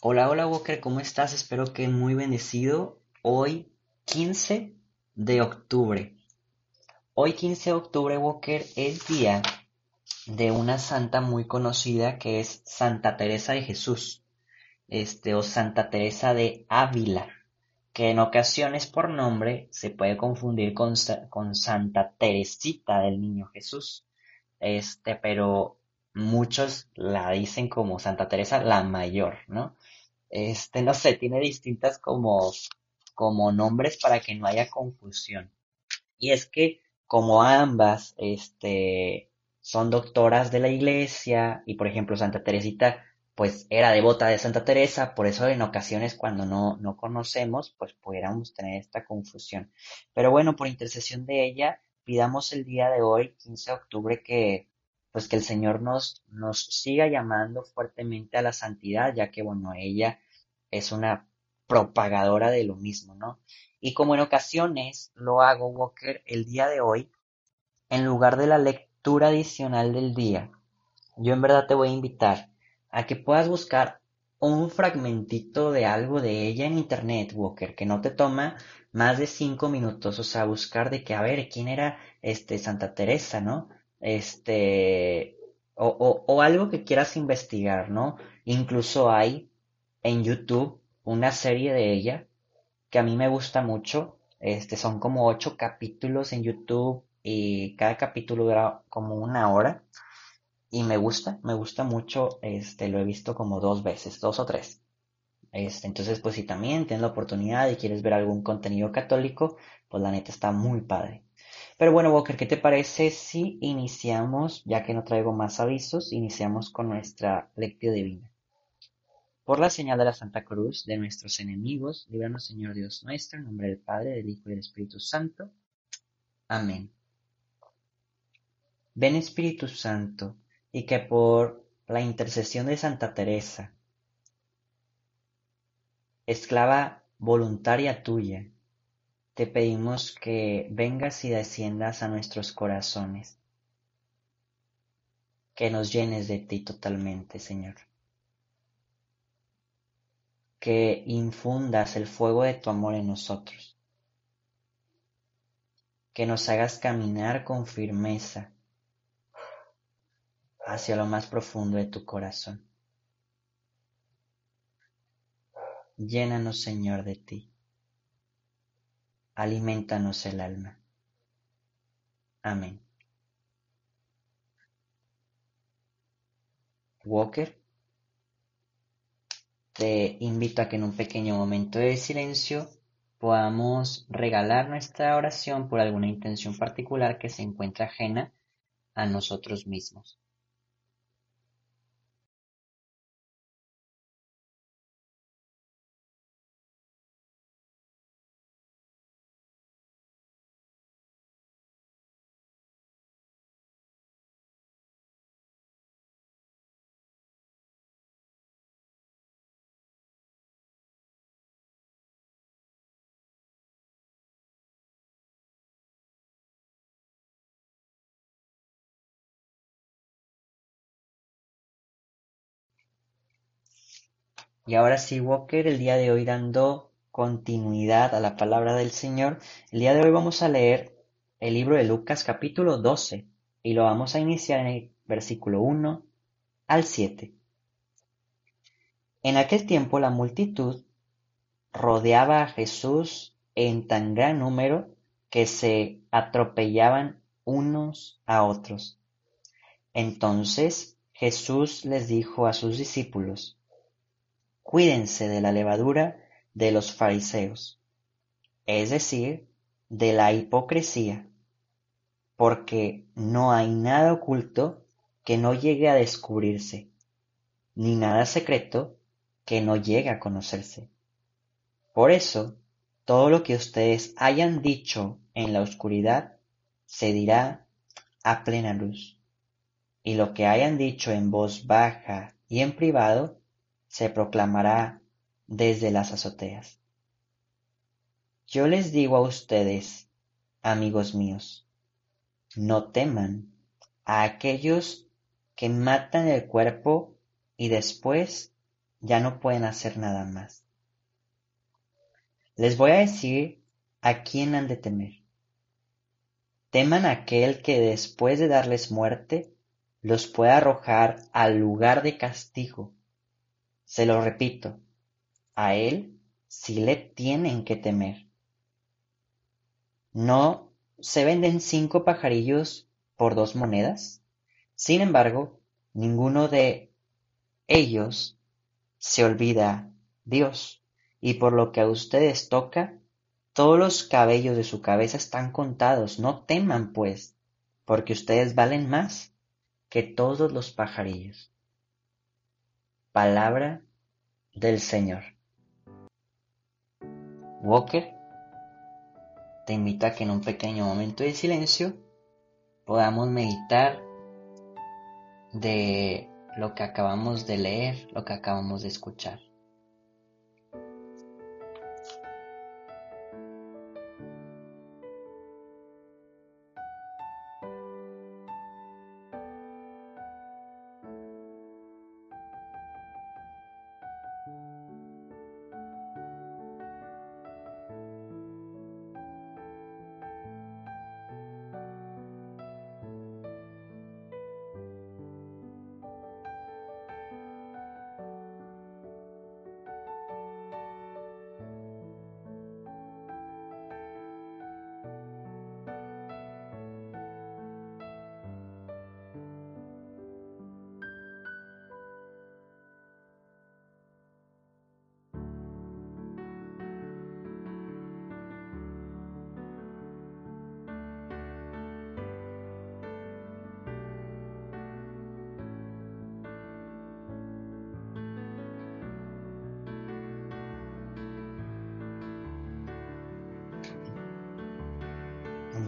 Hola, hola Walker, ¿cómo estás? Espero que muy bendecido. Hoy 15 de octubre. Hoy 15 de octubre, Walker, es día de una santa muy conocida que es Santa Teresa de Jesús, este, o Santa Teresa de Ávila, que en ocasiones por nombre se puede confundir con, con Santa Teresita del Niño Jesús. Este, pero muchos la dicen como Santa Teresa la mayor, ¿no? Este, no sé, tiene distintas como, como nombres para que no haya confusión. Y es que como ambas, este, son doctoras de la iglesia y por ejemplo Santa Teresita pues era devota de Santa Teresa, por eso en ocasiones cuando no, no conocemos pues pudiéramos tener esta confusión. Pero bueno, por intercesión de ella, pidamos el día de hoy, 15 de octubre, que pues que el Señor nos, nos siga llamando fuertemente a la santidad, ya que, bueno, ella es una propagadora de lo mismo, ¿no? Y como en ocasiones lo hago, Walker, el día de hoy, en lugar de la lectura adicional del día, yo en verdad te voy a invitar a que puedas buscar un fragmentito de algo de ella en internet, Walker, que no te toma más de cinco minutos, o sea, buscar de que, a ver, ¿quién era este Santa Teresa, no? Este, o, o, algo que quieras investigar, ¿no? Incluso hay en YouTube una serie de ella que a mí me gusta mucho. Este, son como ocho capítulos en YouTube y cada capítulo dura como una hora. Y me gusta, me gusta mucho. Este, lo he visto como dos veces, dos o tres. Este, entonces, pues si también tienes la oportunidad y quieres ver algún contenido católico, pues la neta está muy padre. Pero bueno, Walker, ¿qué te parece si iniciamos, ya que no traigo más avisos, iniciamos con nuestra lectio divina? Por la señal de la Santa Cruz de nuestros enemigos, líbranos Señor Dios nuestro, en nombre del Padre, del Hijo y del Espíritu Santo. Amén. Ven Espíritu Santo, y que por la intercesión de Santa Teresa, esclava voluntaria tuya, te pedimos que vengas y desciendas a nuestros corazones, que nos llenes de ti totalmente, Señor, que infundas el fuego de tu amor en nosotros, que nos hagas caminar con firmeza hacia lo más profundo de tu corazón. Llénanos, Señor, de ti alimentanos el alma. Amén. Walker, te invito a que en un pequeño momento de silencio podamos regalar nuestra oración por alguna intención particular que se encuentre ajena a nosotros mismos. Y ahora sí, Walker, el día de hoy dando continuidad a la palabra del Señor, el día de hoy vamos a leer el libro de Lucas capítulo 12 y lo vamos a iniciar en el versículo 1 al 7. En aquel tiempo la multitud rodeaba a Jesús en tan gran número que se atropellaban unos a otros. Entonces Jesús les dijo a sus discípulos, cuídense de la levadura de los fariseos, es decir, de la hipocresía, porque no hay nada oculto que no llegue a descubrirse, ni nada secreto que no llegue a conocerse. Por eso, todo lo que ustedes hayan dicho en la oscuridad se dirá a plena luz, y lo que hayan dicho en voz baja y en privado se proclamará desde las azoteas. Yo les digo a ustedes, amigos míos, no teman a aquellos que matan el cuerpo y después ya no pueden hacer nada más. Les voy a decir a quién han de temer. Teman a aquel que después de darles muerte los puede arrojar al lugar de castigo. Se lo repito, a él sí le tienen que temer. ¿No se venden cinco pajarillos por dos monedas? Sin embargo, ninguno de ellos se olvida Dios, y por lo que a ustedes toca, todos los cabellos de su cabeza están contados. No teman, pues, porque ustedes valen más que todos los pajarillos. Palabra del Señor. Walker te invito a que en un pequeño momento de silencio podamos meditar de lo que acabamos de leer, lo que acabamos de escuchar.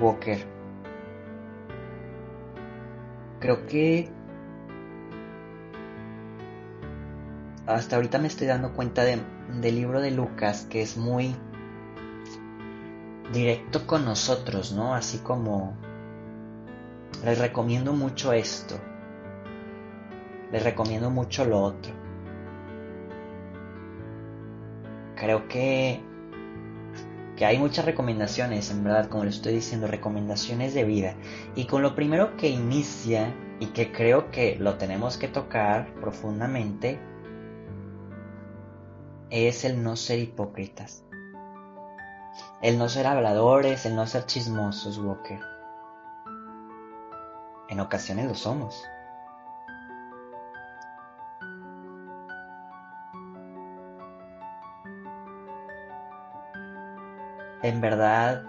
Walker. Creo que hasta ahorita me estoy dando cuenta del libro de Lucas que es muy directo con nosotros, ¿no? Así como les recomiendo mucho esto, les recomiendo mucho lo otro. Creo que que hay muchas recomendaciones, en verdad, como les estoy diciendo, recomendaciones de vida. Y con lo primero que inicia y que creo que lo tenemos que tocar profundamente es el no ser hipócritas. El no ser habladores, el no ser chismosos, Walker. En ocasiones lo somos. En verdad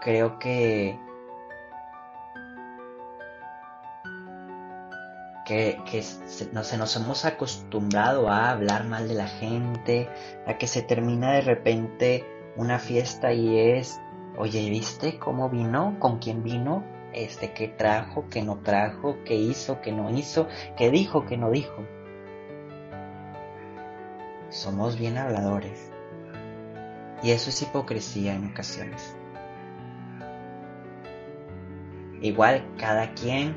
creo que que, no, se nos hemos acostumbrado a hablar mal de la gente, a que se termina de repente una fiesta y es, oye, ¿viste cómo vino? ¿Con quién vino? Este, qué trajo, qué no trajo, qué hizo, qué no hizo, qué dijo, qué no dijo. Somos bien habladores. Y eso es hipocresía en ocasiones. Igual cada quien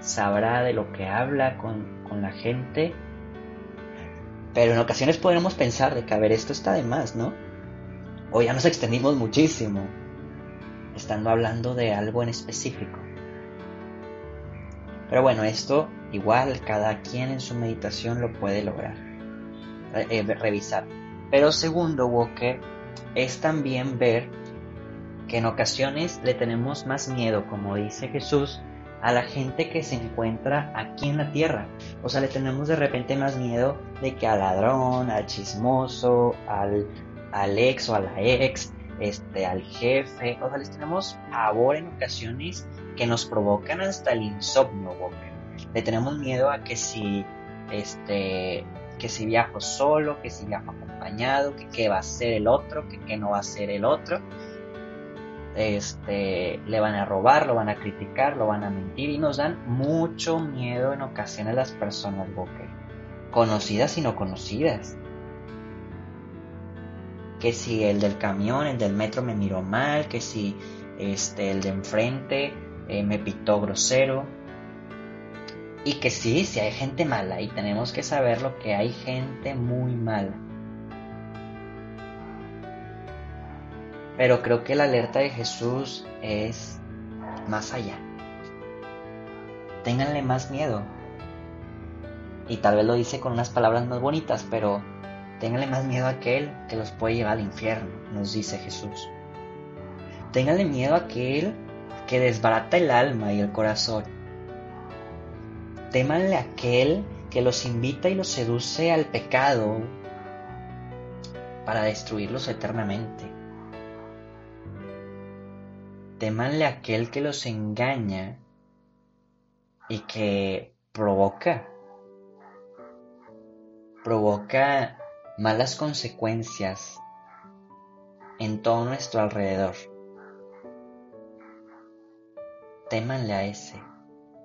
sabrá de lo que habla con, la gente, pero en ocasiones podremos pensar de que, a ver, esto está de más, ¿no? O ya nos extendimos muchísimo, estando hablando de algo en específico. Pero bueno, esto igual cada quien en su meditación lo puede lograr, eh, revisar. Pero segundo, Walker, es también ver que en ocasiones le tenemos más miedo, como dice Jesús, a la gente que se encuentra aquí en la tierra. O sea, le tenemos de repente más miedo de que al ladrón, al chismoso, al, al ex o a la ex, este, al jefe. O sea, les tenemos pavor en ocasiones que nos provocan hasta el insomnio, Le tenemos miedo a que si este que si viajo solo, que si viajo acompañado, que qué va a ser el otro, que qué no va a ser el otro. Este, le van a robar, lo van a criticar, lo van a mentir y nos dan mucho miedo en ocasiones las personas, Boque, conocidas y no conocidas. Que si el del camión, el del metro me miró mal, que si este, el de enfrente eh, me pitó grosero, Y que sí, sí hay gente mala y tenemos que saberlo que hay gente muy mala. Pero creo que la alerta de Jesús es más allá. Ténganle más miedo. Y tal vez lo dice con unas palabras más bonitas, pero ténganle más miedo a aquel que los puede llevar al infierno, nos dice Jesús. Ténganle miedo a aquel que desbarata el alma y el corazón. Témanle a aquel que los invita y los seduce al pecado para destruirlos eternamente. Temanle a aquel que los engaña y que provoca, provoca malas consecuencias en todo nuestro alrededor. Témanle a ese,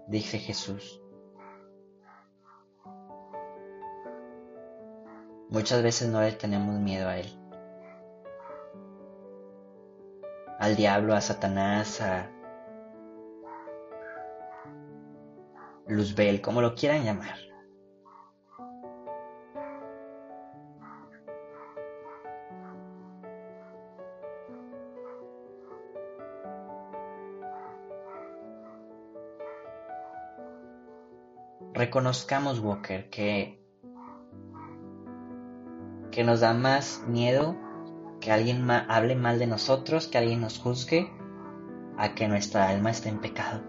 dice Jesús. Muchas veces no le tenemos miedo a él. al diablo, a Satanás, a Luzbel, como lo quieran llamar. Reconozcamos, Walker, que, que nos da más miedo que alguien hable mal de nosotros, que alguien nos juzgue, a que nuestra alma esté en pecado.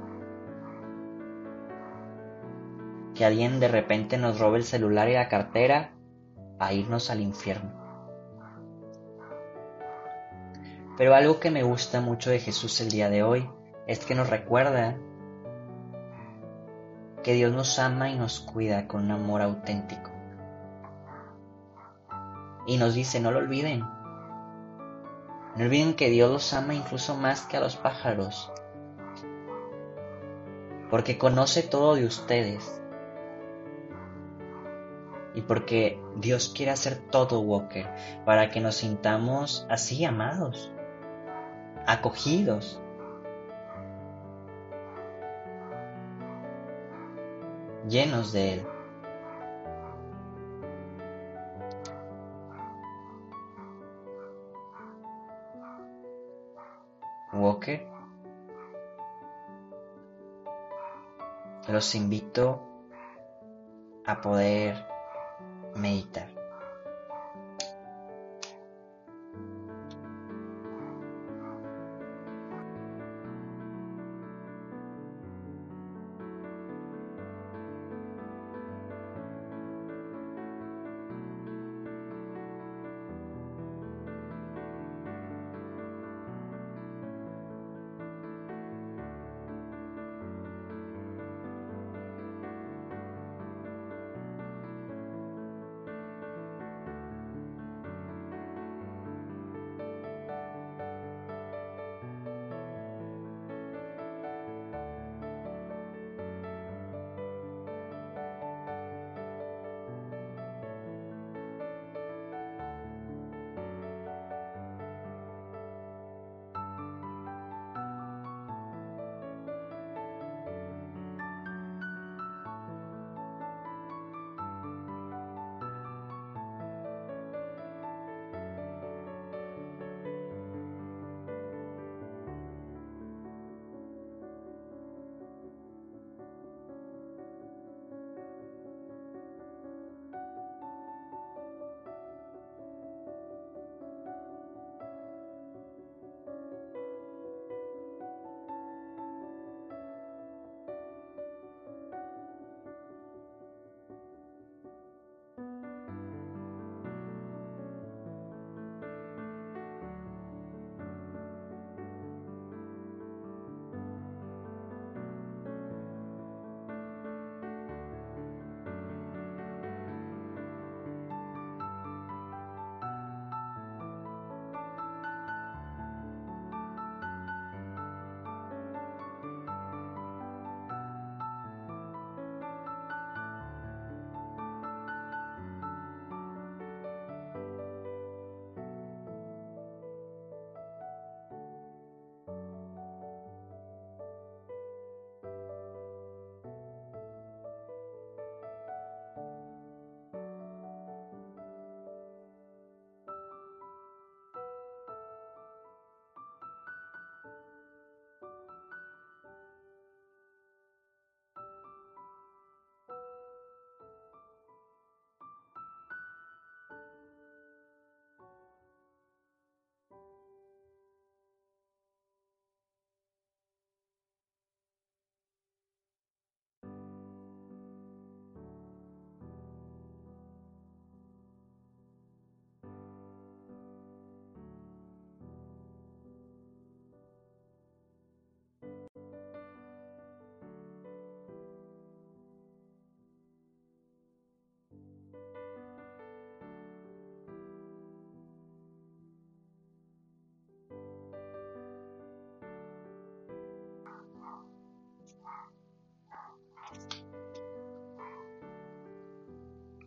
Que alguien de repente nos robe el celular y la cartera a irnos al infierno. Pero algo que me gusta mucho de Jesús el día de hoy es que nos recuerda que Dios nos ama y nos cuida con un amor auténtico. Y nos dice, no lo olviden, no olviden que Dios los ama incluso más que a los pájaros, porque conoce todo de ustedes. Y porque Dios quiere hacer todo, Walker, para que nos sintamos así amados, acogidos. llenos de Él. Los invito a poder meditar.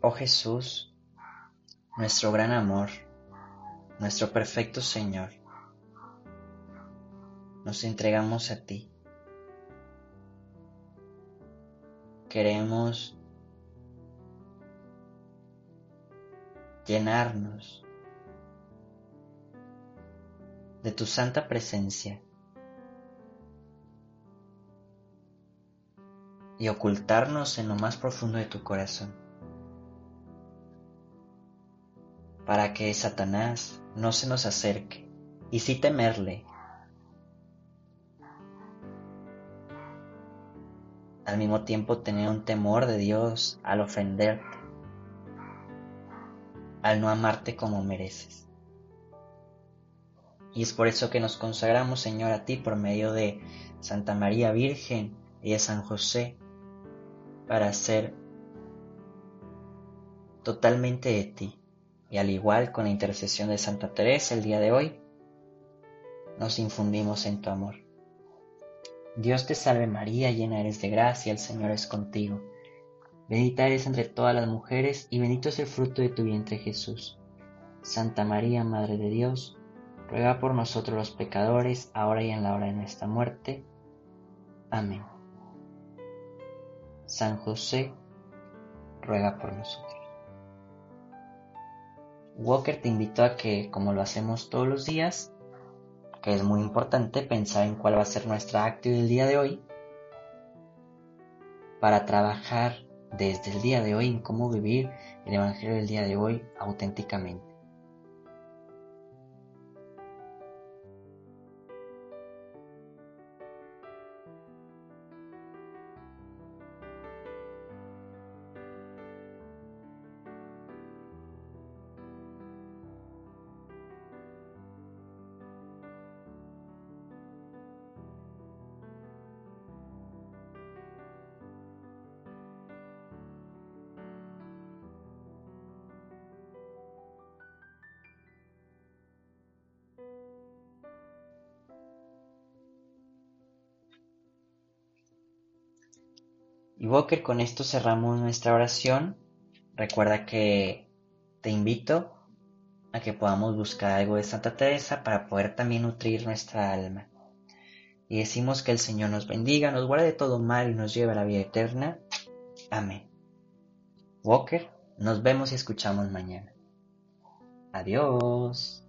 Oh Jesús, nuestro gran amor, nuestro perfecto Señor, nos entregamos a ti. Queremos llenarnos de tu santa presencia y ocultarnos en lo más profundo de tu corazón, para que Satanás no se nos acerque y sí temerle. Al mismo tiempo tener un temor de Dios al ofenderte, al no amarte como mereces. Y es por eso que nos consagramos, Señor, a ti por medio de Santa María Virgen y de San José, para ser totalmente de ti. Y al igual con la intercesión de Santa Teresa el día de hoy, nos infundimos en tu amor. Dios te salve María, llena eres de gracia, el Señor es contigo. Bendita eres entre todas las mujeres y bendito es el fruto de tu vientre Jesús. Santa María, Madre de Dios, ruega por nosotros los pecadores, ahora y en la hora de nuestra muerte. Amén. San José, ruega por nosotros. Walker te invito a que, como lo hacemos todos los días, que es muy importante pensar en cuál va a ser nuestra actividad del día de hoy, para trabajar desde el día de hoy en cómo vivir el Evangelio del día de hoy auténticamente. Y Walker, con esto cerramos nuestra oración. Recuerda que te invito a que podamos buscar algo de Santa Teresa para poder también nutrir nuestra alma. Y decimos que el Señor nos bendiga, nos guarde de todo mal y nos lleve a la vida eterna. Amén. Walker, nos vemos y escuchamos mañana. Adiós.